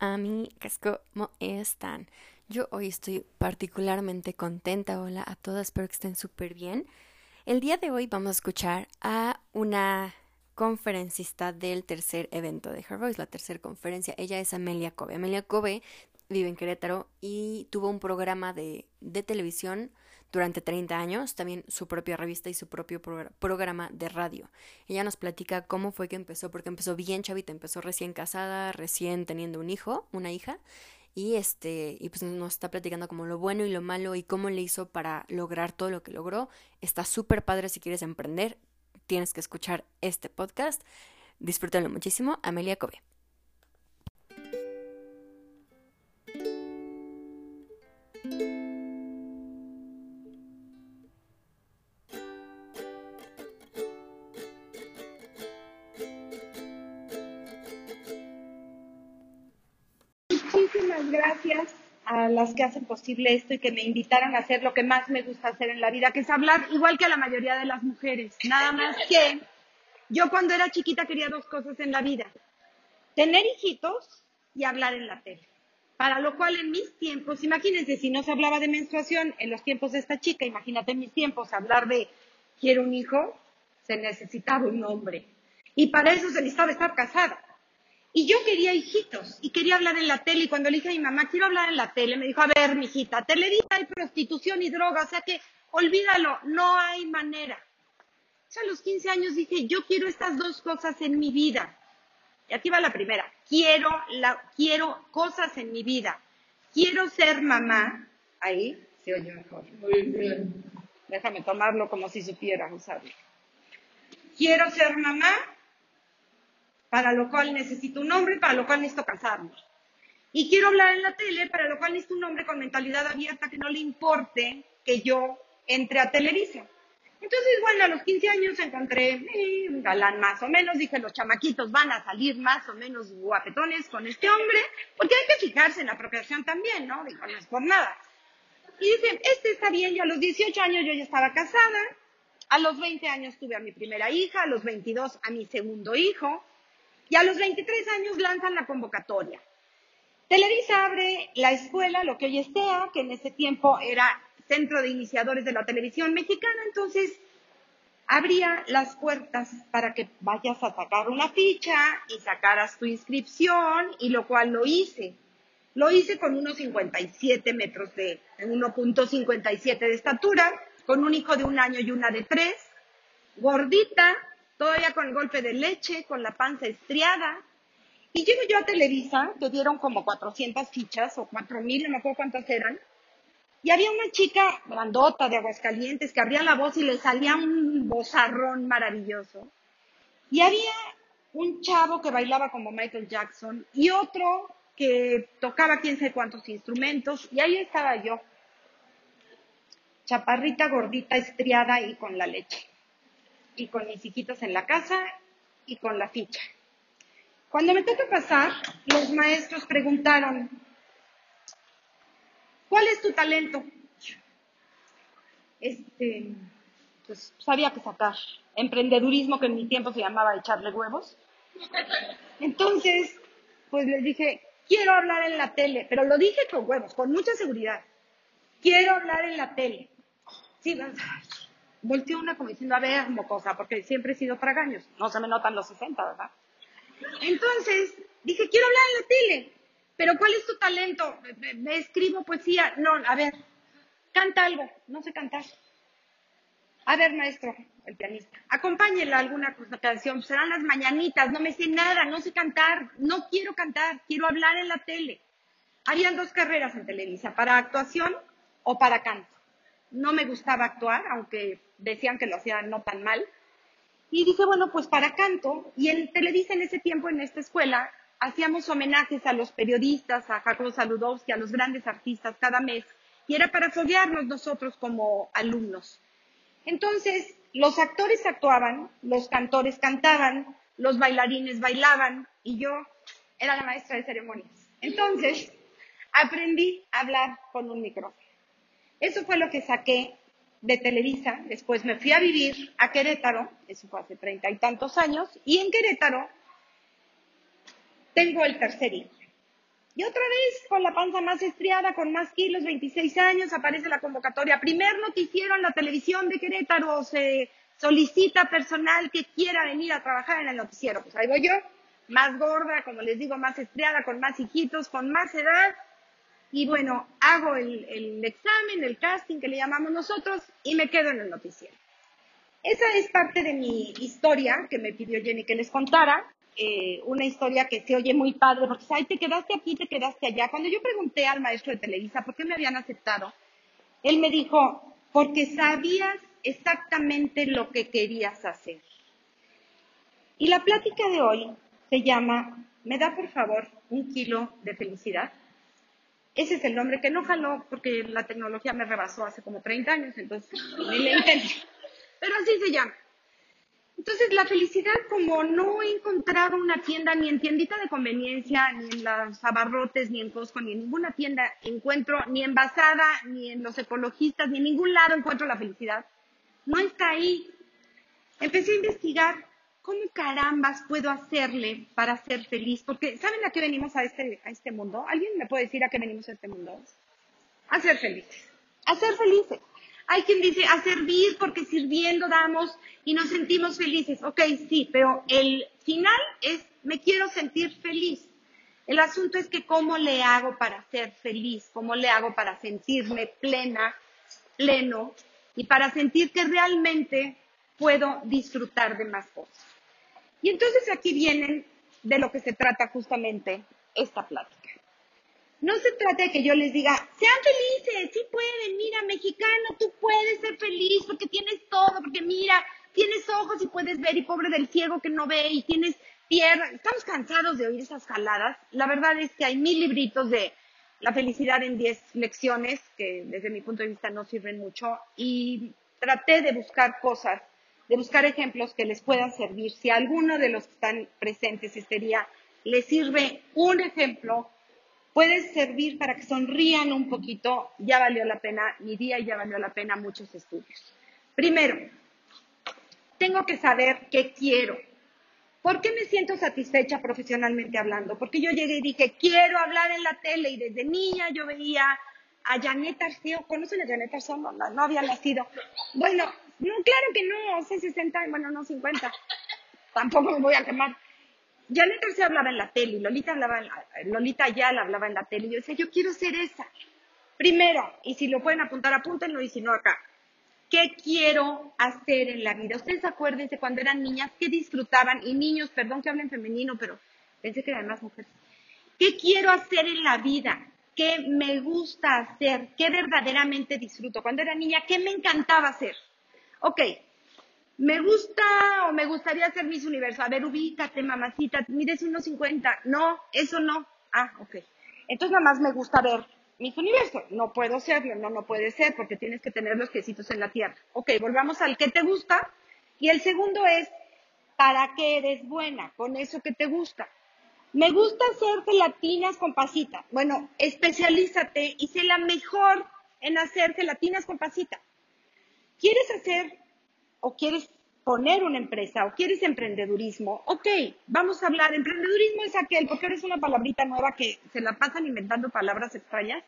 amigas, ¿cómo están? Yo hoy estoy particularmente contenta. Hola a todas, espero que estén súper bien. El día de hoy vamos a escuchar a una conferencista del tercer evento de Her Voice, la tercera conferencia. Ella es Amelia Kobe. Amelia Kobe vive en Querétaro y tuvo un programa de, de televisión durante 30 años, también su propia revista y su propio programa de radio. Ella nos platica cómo fue que empezó, porque empezó bien chavita, empezó recién casada, recién teniendo un hijo, una hija, y este, y pues nos está platicando como lo bueno y lo malo y cómo le hizo para lograr todo lo que logró. Está súper padre si quieres emprender, tienes que escuchar este podcast. Disfrútenlo muchísimo. Amelia Kobe. Gracias a las que hacen posible esto y que me invitaron a hacer lo que más me gusta hacer en la vida, que es hablar igual que a la mayoría de las mujeres. Nada más que yo cuando era chiquita quería dos cosas en la vida. Tener hijitos y hablar en la tele. Para lo cual en mis tiempos, imagínense, si no se hablaba de menstruación en los tiempos de esta chica, imagínate en mis tiempos hablar de quiero un hijo, se necesitaba un hombre. Y para eso se necesitaba estar casada. Y yo quería hijitos y quería hablar en la tele. Y cuando le dije a mi mamá, quiero hablar en la tele, me dijo, a ver, mijita, televisa hay prostitución y droga, o sea que olvídalo, no hay manera. O a los 15 años dije, yo quiero estas dos cosas en mi vida. Y aquí va la primera. Quiero, la, quiero cosas en mi vida. Quiero ser mamá. Ahí se oye mejor. Muy bien. Déjame tomarlo como si supiera usarlo. Quiero ser mamá para lo cual necesito un hombre, para lo cual necesito casarnos. Y quiero hablar en la tele, para lo cual necesito un hombre con mentalidad abierta que no le importe que yo entre a Televisa. Entonces, bueno, a los 15 años encontré eh, un galán más o menos, dije, los chamaquitos van a salir más o menos guapetones con este hombre, porque hay que fijarse en la apropiación también, ¿no? Digo, no es por nada. Y dije, este está bien, yo a los 18 años yo ya estaba casada, a los 20 años tuve a mi primera hija, a los 22 a mi segundo hijo, y a los 23 años lanzan la convocatoria. Televisa abre la escuela, lo que hoy es TEA, que en ese tiempo era Centro de Iniciadores de la Televisión Mexicana, entonces abría las puertas para que vayas a sacar una ficha y sacaras tu inscripción, y lo cual lo hice. Lo hice con unos 57 metros de, 1.57 de estatura, con un hijo de un año y una de tres, gordita, todavía con el golpe de leche, con la panza estriada. Y llego yo a Televisa, que dieron como 400 fichas o 4000, no me acuerdo cuántas eran. Y había una chica grandota de Aguascalientes que abría la voz y le salía un bozarrón maravilloso. Y había un chavo que bailaba como Michael Jackson y otro que tocaba quién sabe cuántos instrumentos. Y ahí estaba yo, chaparrita, gordita, estriada y con la leche y con mis hijitos en la casa y con la ficha. Cuando me toca pasar, los maestros preguntaron, ¿cuál es tu talento? Este, pues sabía que sacar emprendedurismo, que en mi tiempo se llamaba echarle huevos. Entonces, pues les dije, quiero hablar en la tele, pero lo dije con huevos, con mucha seguridad. Quiero hablar en la tele. Sí, volteó una como diciendo, a ver, mocosa, porque siempre he sido tragaños. No se me notan los 60, ¿verdad? Entonces, dije, quiero hablar en la tele, pero ¿cuál es tu talento? Me, escribo poesía. No, a ver, canta algo, no sé cantar. A ver, maestro, el pianista, acompáñela a alguna canción, serán las mañanitas, no me sé nada, no sé cantar, no quiero cantar, quiero hablar en la tele. Harían dos carreras en Televisa, para actuación o para canto no me gustaba actuar, aunque decían que lo hacían no tan mal. Y dije, bueno, pues para canto. Y en Televisa en ese tiempo, en esta escuela, hacíamos homenajes a los periodistas, a Jacobo Saludowski, a los grandes artistas cada mes. Y era para foguearnos nosotros como alumnos. Entonces, los actores actuaban, los cantores cantaban, los bailarines bailaban y yo era la maestra de ceremonias. Entonces, aprendí a hablar con un micrófono. Eso fue lo que saqué de Televisa. Después me fui a vivir a Querétaro, eso fue hace treinta y tantos años, y en Querétaro tengo el tercer hijo. Y otra vez, con la panza más estriada, con más kilos, 26 años, aparece la convocatoria. Primer noticiero en la televisión de Querétaro, se solicita personal que quiera venir a trabajar en el noticiero. Pues ahí voy yo, más gorda, como les digo, más estriada, con más hijitos, con más edad. Y bueno, hago el, examen, el casting que le llamamos nosotros, y me quedo en el noticiero. Esa es parte de mi historia que me pidió Jenny que les contara. Eh, una historia que se oye muy padre, porque ay, te quedaste aquí, te quedaste allá. Cuando yo pregunté al maestro de Televisa por qué me habían aceptado, él me dijo, porque sabías exactamente lo que querías hacer. Y la plática de hoy se llama, ¿me da por favor un kilo de felicidad? Ese es el nombre que no jaló porque la tecnología me rebasó hace como 30 años, entonces ni le. Pero así se llama. Entonces, la felicidad, como no he encontrado una tienda ni en tiendita de conveniencia, ni en los abarrotes, ni en Costco, ni en ninguna tienda encuentro, ni en Basada, ni en los ecologistas, ni en ningún lado encuentro la felicidad. No está ahí. Empecé a investigar cómo carambas puedo hacerle para ser feliz. Porque, ¿saben a qué venimos a este, a este mundo? ¿Alguien me puede decir a qué venimos a este mundo? A ser felices. A ser felices. Hay quien dice a servir porque sirviendo damos y nos sentimos felices. Ok, sí, pero el final es me quiero sentir feliz. El asunto es que cómo le hago para ser feliz, cómo le hago para sentirme plena, pleno y para sentir que realmente puedo disfrutar de más cosas. Y entonces aquí vienen de lo que se trata justamente esta plática. No se trata de que yo les diga, sean felices, sí pueden, mira, mexicano, tú puedes ser feliz porque tienes todo, porque mira, tienes ojos y puedes ver y pobre del ciego que no ve y tienes piernas. Estamos cansados de oír esas jaladas. La verdad es que hay mil libritos de la felicidad en diez lecciones que desde mi punto de vista no sirven mucho y traté de buscar cosas, de buscar ejemplos que les puedan servir. Si alguno de los que están presentes este día les sirve un ejemplo, puede servir para que sonrían un poquito, ya valió la pena mi día y ya valió la pena muchos estudios. Primero, tengo que saber qué quiero. ¿Por qué me siento satisfecha profesionalmente hablando? Porque yo llegué y dije, quiero hablar en la tele y desde niña yo veía a Janet Arceo, ¿conocen a Janet Arceo? No, no, había nacido. Bueno, no, claro que no, hace 60, bueno, no 50. Tampoco me voy a quemar. Janet se hablaba en la tele, Lolita hablaba, Lolita Ayala hablaba en la tele, y yo decía, yo quiero ser esa. Primero, y si lo pueden apuntar, apúntenlo, y si no, acá. ¿Qué quiero hacer en la vida? Ustedes acuérdense cuando eran niñas, ¿qué disfrutaban? Y niños, perdón que hablen femenino, pero pensé que eran más mujeres. ¿Qué quiero hacer en la vida? ¿Qué me gusta hacer? ¿Qué verdaderamente disfruto? Cuando era niña, ¿qué me encantaba hacer? Ok, me gusta o me gustaría ser Miss Universo. A ver, ubícate, mamacita, mides unos 50. No, eso no. Ah, ok. Entonces nada más me gusta ver Miss Universo. No puedo serlo, no, no puede ser porque tienes que tener los quesitos en la tierra. Ok, volvamos al que te gusta. Y el segundo es, ¿para qué eres buena con eso que te gusta? Me gusta hacer gelatinas con pasita. Bueno, especialízate y sé la mejor en hacer gelatinas con pasita. ¿Quieres hacer o quieres poner una empresa o quieres emprendedurismo, ok, vamos a hablar, emprendedurismo es aquel, porque ahora es una palabrita nueva que se la pasan inventando palabras extrañas,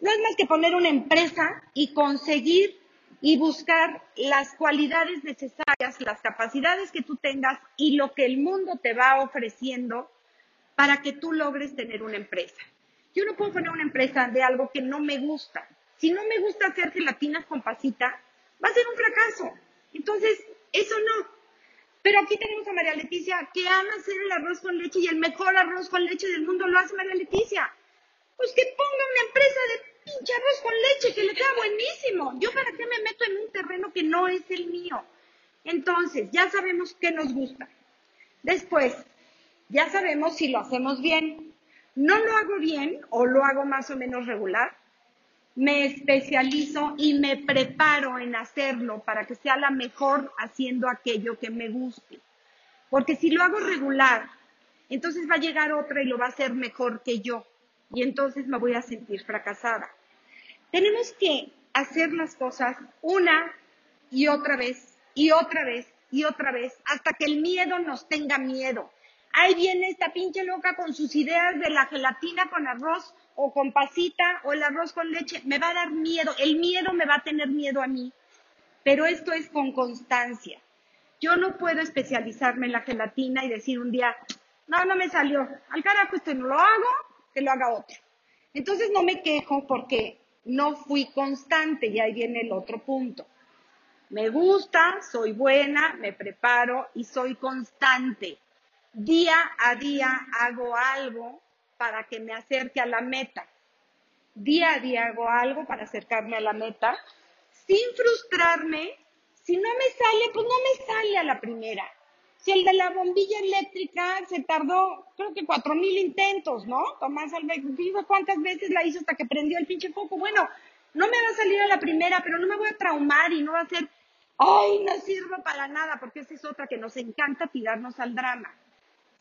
no es más que poner una empresa y conseguir y buscar las cualidades necesarias, las capacidades que tú tengas y lo que el mundo te va ofreciendo para que tú logres tener una empresa. Yo no puedo poner una empresa de algo que no me gusta. Si no me gusta hacer gelatinas con pasita, va a ser un fracaso. Entonces, eso no. Pero aquí tenemos a María Leticia que ama hacer el arroz con leche y el mejor arroz con leche del mundo lo hace María Leticia. Pues que ponga una empresa de pinche arroz con leche que le queda buenísimo. Yo para qué me meto en un terreno que no es el mío. Entonces, ya sabemos qué nos gusta. Después, ya sabemos si lo hacemos bien. No lo hago bien o lo hago más o menos regular me especializo y me preparo en hacerlo para que sea la mejor haciendo aquello que me guste. Porque si lo hago regular, entonces va a llegar otra y lo va a hacer mejor que yo. Y entonces me voy a sentir fracasada. Tenemos que hacer las cosas una y otra vez y otra vez y otra vez hasta que el miedo nos tenga miedo, Ahí viene esta pinche loca con sus ideas de la gelatina con arroz o con pasita o el arroz con leche. Me va a dar miedo. El miedo me va a tener miedo a mí. Pero esto es con constancia. Yo no puedo especializarme en la gelatina y decir un día, no, no me salió. Al carajo, esto no lo hago, que lo haga otro. Entonces no me quejo porque no fui constante y ahí viene el otro punto. Me gusta, soy buena, me preparo y soy constante. Día a día hago algo para que me acerque a la meta. Día a día hago algo para acercarme a la meta sin frustrarme. Si no me sale, pues no me sale a la primera. Si el de la bombilla eléctrica se tardó, creo que cuatro mil intentos, ¿no? Tomás Alves, cuántas veces la hizo hasta que prendió el pinche foco. Bueno, no me va a salir a la primera, pero no me voy a traumar y no va a ser, ay, no sirvo para nada, porque esa es otra que nos encanta tirarnos al drama.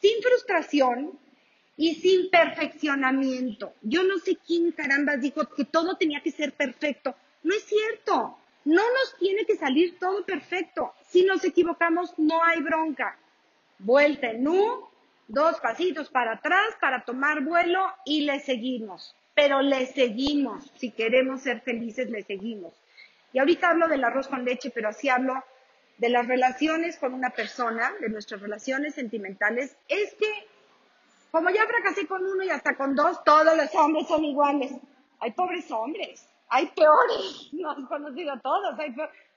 Sin frustración y sin perfeccionamiento. Yo no sé quién caramba dijo que todo tenía que ser perfecto. No es cierto. No nos tiene que salir todo perfecto. Si nos equivocamos, no hay bronca. Vuelta en U, dos pasitos para atrás para tomar vuelo y le seguimos. Pero le seguimos. Si queremos ser felices, le seguimos. Y ahorita hablo del arroz con leche, pero así hablo de las relaciones con una persona, de nuestras relaciones sentimentales. Es que, como ya fracasé con uno y hasta con dos, todos los hombres son iguales. Hay pobres hombres hay peores, no han conocido a todos,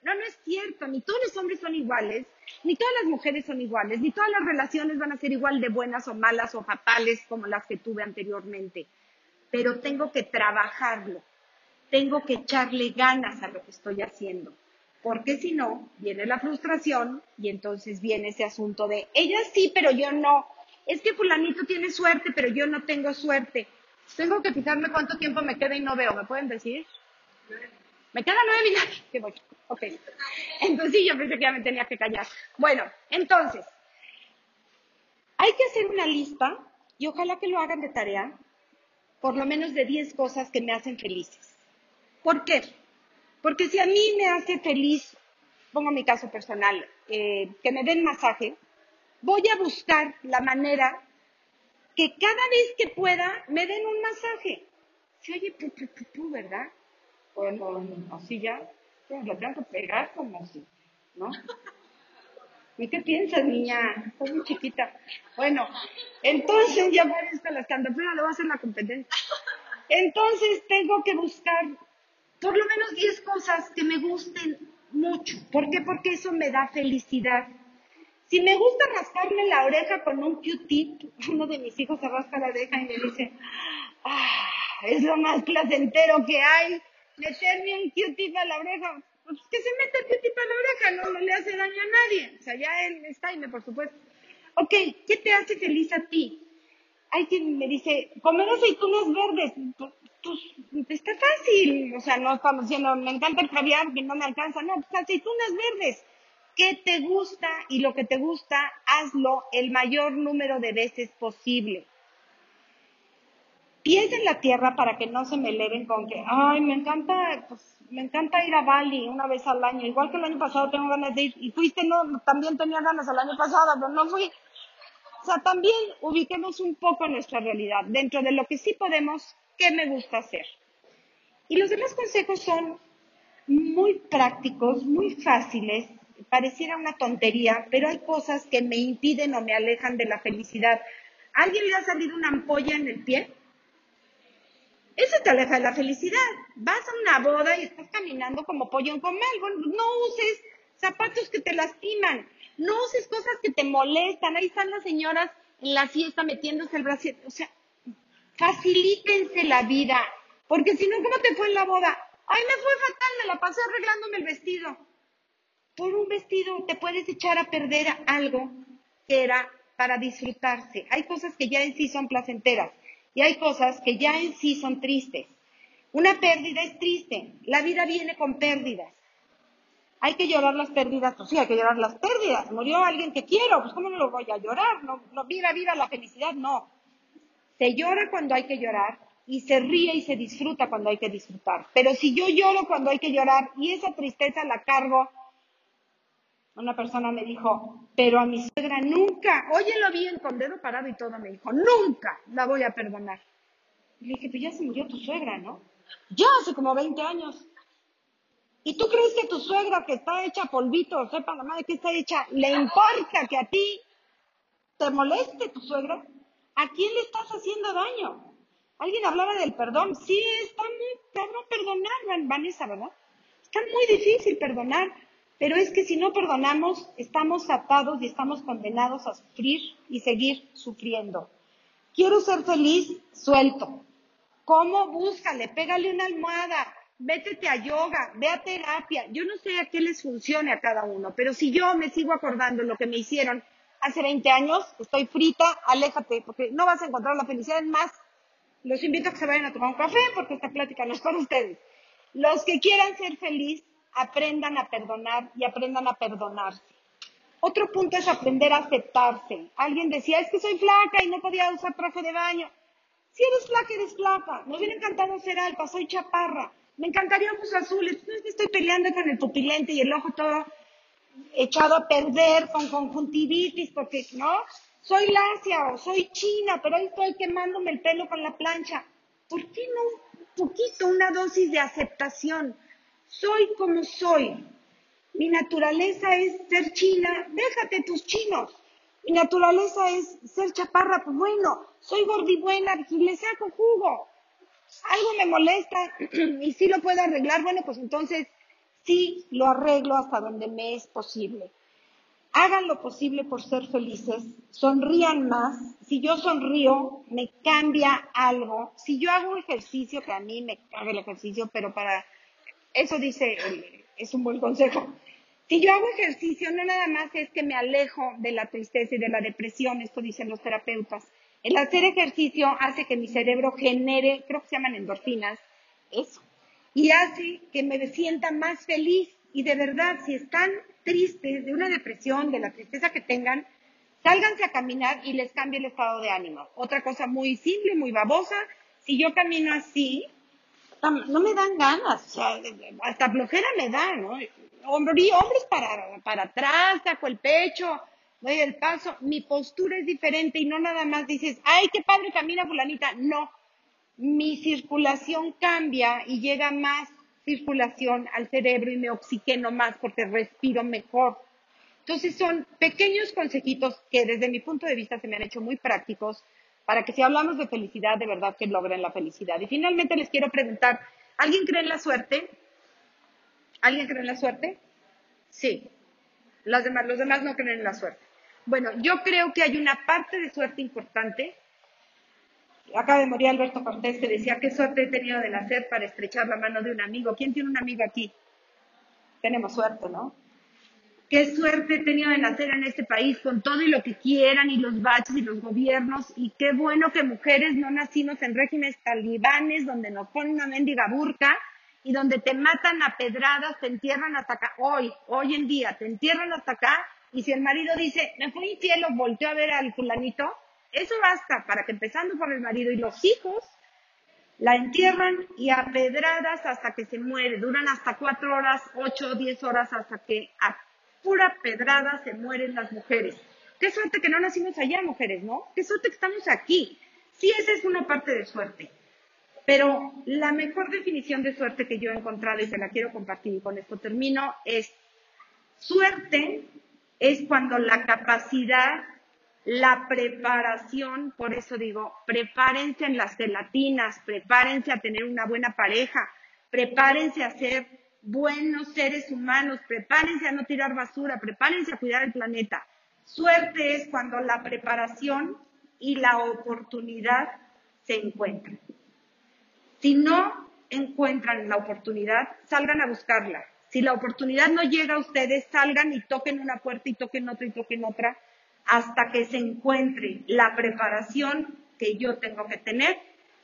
no, no es cierto, ni todos los hombres son iguales, ni todas las mujeres son iguales, ni todas las relaciones van a ser igual de buenas o malas o fatales como las que tuve anteriormente, pero tengo que trabajarlo, tengo que echarle ganas a lo que estoy haciendo, porque si no, viene la frustración y entonces viene ese asunto de, ella sí, pero yo no, es que fulanito tiene suerte, pero yo no tengo suerte. Tengo que fijarme cuánto tiempo me queda y no veo, ¿me pueden decir? Me quedan nueve minutos. ¿Qué voy? Ok. Entonces sí, yo pensé que ya me tenía que callar. Bueno, entonces, hay que hacer una lista y ojalá que lo hagan de tarea, por lo menos de 10 cosas que me hacen felices. ¿Por qué? Porque si a mí me hace feliz, pongo mi caso personal, eh, que me den masaje, voy a buscar la manera que cada vez que pueda me den un masaje. Se oye pu, pu, ¿verdad? Bueno, así ya, lo tengo que pegar como así, ¿no? ¿Y qué piensas, niña? Estás muy chiquita. Bueno, entonces ya voy a estar la pero le voy a hacer la competencia. Entonces tengo que buscar por lo menos 10 cosas que me gusten mucho. ¿Por qué? Porque eso me da felicidad. Si me gusta rascarme la oreja con un Q-tip, uno de mis hijos se rasca la oreja y me dice, ah, es lo más placentero que hay meterme un Q-tip a la oreja. Pues que se meta el Q-tip a la oreja, no, le hace daño a nadie. O sea, ya él está y me, por supuesto. Ok, ¿qué te hace feliz a ti? Hay quien me dice, comer aceitunas verdes. Pues, pues, está fácil. O sea, no estamos diciendo, me encanta el caviar, que no me alcanza. No, pues aceitunas verdes. ¿Qué te gusta? Y lo que te gusta, hazlo el mayor número de veces posible pies en la tierra para que no se me eleven con que, ay, me encanta, pues, me encanta ir a Bali una vez al año, igual que el año pasado tengo ganas de ir, y fuiste, no, también tenía ganas el año pasado, pero no fui. O sea, también ubiquemos un poco nuestra realidad, dentro de lo que sí podemos, ¿qué me gusta hacer? Y los demás consejos son muy prácticos, muy fáciles, pareciera una tontería, pero hay cosas que me impiden o me alejan de la felicidad. alguien le ha salido una ampolla en el pie? Eso te aleja de la felicidad. Vas a una boda y estás caminando como pollo en comal. no uses zapatos que te lastiman. No uses cosas que te molestan. Ahí están las señoras en la fiesta metiéndose el brazo. O sea, facilítense la vida. Porque si no, ¿cómo te fue en la boda? Ay, me fue fatal, me la pasé arreglándome el vestido. Por un vestido te puedes echar a perder algo que era para disfrutarse. Hay cosas que ya en sí son placenteras. Y hay cosas que ya en sí son tristes. Una pérdida es triste. La vida viene con pérdidas. Hay que llorar las pérdidas, pues sí, hay que llorar las pérdidas. Murió alguien que quiero, pues ¿cómo no lo voy a llorar? No, no viva, viva la felicidad, no. Se llora cuando hay que llorar y se ríe y se disfruta cuando hay que disfrutar. Pero si yo lloro cuando hay que llorar y esa tristeza la cargo Una persona me dijo, pero a mi suegra nunca, óyelo bien, con dedo parado y todo, me dijo, nunca la voy a perdonar. Y le dije, pues ya se murió tu suegra, ¿no? Ya hace como 20 años. ¿Y tú crees que tu suegra que está hecha polvito, sepa la madre que está hecha, le importa que a ti te moleste tu suegra? ¿A quién le estás haciendo daño? Alguien hablaba del perdón. Sí, está muy cabrón perdonar, Vanessa, ¿verdad? Está muy difícil perdonar. Pero es que si no perdonamos, estamos atados y estamos condenados a sufrir y seguir sufriendo. Quiero ser feliz, suelto. ¿Cómo? Búscale, pégale una almohada, vétete a yoga, ve a terapia. Yo no sé a qué les funcione a cada uno, pero si yo me sigo acordando lo que me hicieron hace 20 años, estoy frita, aléjate, porque no vas a encontrar la felicidad. Más, los invito a que se vayan a tomar un café, porque esta plática no es para ustedes. Los que quieran ser feliz, aprendan a perdonar y aprendan a perdonarse. Otro punto es aprender a aceptarse. Alguien decía, es que soy flaca y no podía usar traje de baño. Si eres flaca, eres flaca. Me hubiera encantado ser alta, soy chaparra. Me encantaría ojos azules. No estoy peleando con el pupilente y el ojo todo echado a perder con conjuntivitis porque, ¿no? Soy lacia o soy china, pero ahí estoy quemándome el pelo con la plancha. ¿Por qué no un poquito, una dosis de aceptación? Soy como soy. Mi naturaleza es ser china, déjate tus chinos. Mi naturaleza es ser chaparra, pues bueno, soy gordibuena, le saco jugo. Algo me molesta y si lo puedo arreglar, bueno, pues entonces sí lo arreglo hasta donde me es posible. Hagan lo posible por ser felices, sonrían más. Si yo sonrío, me cambia algo. Si yo hago ejercicio, que a mí me caga el ejercicio, pero para eso dice, es un buen consejo. Si yo hago ejercicio, no nada más es que me alejo de la tristeza y de la depresión, esto dicen los terapeutas. El hacer ejercicio hace que mi cerebro genere, creo que se llaman endorfinas, eso, y hace que me sienta más feliz. Y de verdad, si están tristes de una depresión, de la tristeza que tengan, sálganse a caminar y les cambie el estado de ánimo. Otra cosa muy simple, muy babosa, si yo camino así, no me dan ganas, o sea, hasta flojera me da, ¿no? Hombre, hombres para, para atrás, saco el pecho, doy el paso, mi postura es diferente y no nada más dices, ay, qué padre camina fulanita, no, mi circulación cambia y llega más circulación al cerebro y me oxigeno más porque respiro mejor. Entonces son pequeños consejitos que desde mi punto de vista se me han hecho muy prácticos para que si hablamos de felicidad, de verdad que logren la felicidad. Y finalmente les quiero preguntar, ¿alguien cree en la suerte? ¿Alguien cree en la suerte? Sí. Los demás, los demás no creen en la suerte. Bueno, yo creo que hay una parte de suerte importante. Acaba de morir Alberto Cortés que decía qué suerte he tenido de nacer para estrechar la mano de un amigo. ¿Quién tiene un amigo aquí? Tenemos suerte, ¿no? qué suerte he tenido de nacer en este país con todo y lo que quieran y los baches y los gobiernos y qué bueno que mujeres no nacimos en regímenes talibanes donde nos ponen una mendiga burka y donde te matan a pedradas, te entierran hasta acá. Hoy, hoy en día, te entierran hasta acá y si el marido dice, me fui infiel volteó a ver al fulanito, eso basta para que empezando por el marido y los hijos, la entierran y a pedradas hasta que se muere. Duran hasta cuatro horas, ocho diez horas hasta que pura pedrada se mueren las mujeres. Qué suerte que no nacimos allá, mujeres, ¿no? Qué suerte que estamos aquí. Sí, esa es una parte de suerte. Pero la mejor definición de suerte que yo he encontrado y se la quiero compartir y con esto termino es suerte es cuando la capacidad, la preparación, por eso digo, prepárense en las gelatinas, prepárense a tener una buena pareja, prepárense a ser buenos seres humanos, prepárense a no tirar basura, prepárense a cuidar el planeta. Suerte es cuando la preparación y la oportunidad se encuentran. Si no encuentran la oportunidad, salgan a buscarla. Si la oportunidad no llega a ustedes, salgan y toquen una puerta y toquen otra y toquen otra hasta que se encuentre la preparación que yo tengo que tener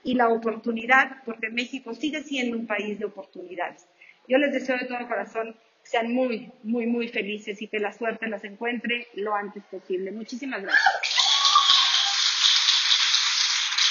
y la oportunidad, porque México sigue siendo un país de oportunidades. Yo les deseo de todo corazón que sean muy, muy, muy felices y que la suerte las encuentre lo antes posible. Muchísimas gracias.